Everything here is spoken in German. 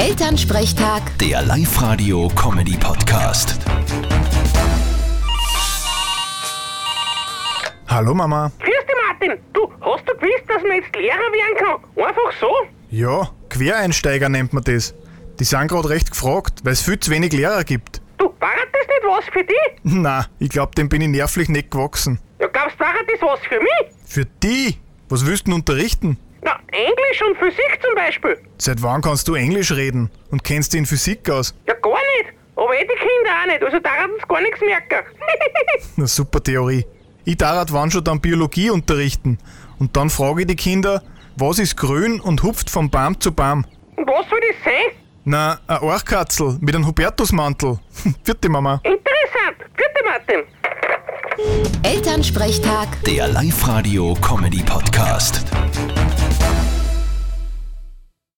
Elternsprechtag, Der Live-Radio-Comedy-Podcast. Hallo Mama. Grüß dich, Martin. Du, hast du gewusst, dass man jetzt Lehrer werden kann? Einfach so? Ja, Quereinsteiger nennt man das. Die sind gerade recht gefragt, weil es viel zu wenig Lehrer gibt. Du, war das nicht was für dich? Na, ich glaub, dem bin ich nervlich nicht gewachsen. Ja, glaubst du, war das was für mich? Für die? Was willst du denn unterrichten? Englisch und Physik zum Beispiel. Seit wann kannst du Englisch reden? Und kennst dich in Physik aus? Ja, gar nicht. Aber eh die Kinder auch nicht, also daran uns gar nichts merken. Na super Theorie. Ich darf wann schon dann Biologie unterrichten. Und dann frage ich die Kinder, was ist grün und hupft von Baum zu Baum? und was soll das sein? Na, ein Orchkatzel mit einem Hubertusmantel. Vierte Mama. Interessant. Gute Martin. Elternsprechtag. Der Live-Radio-Comedy-Podcast.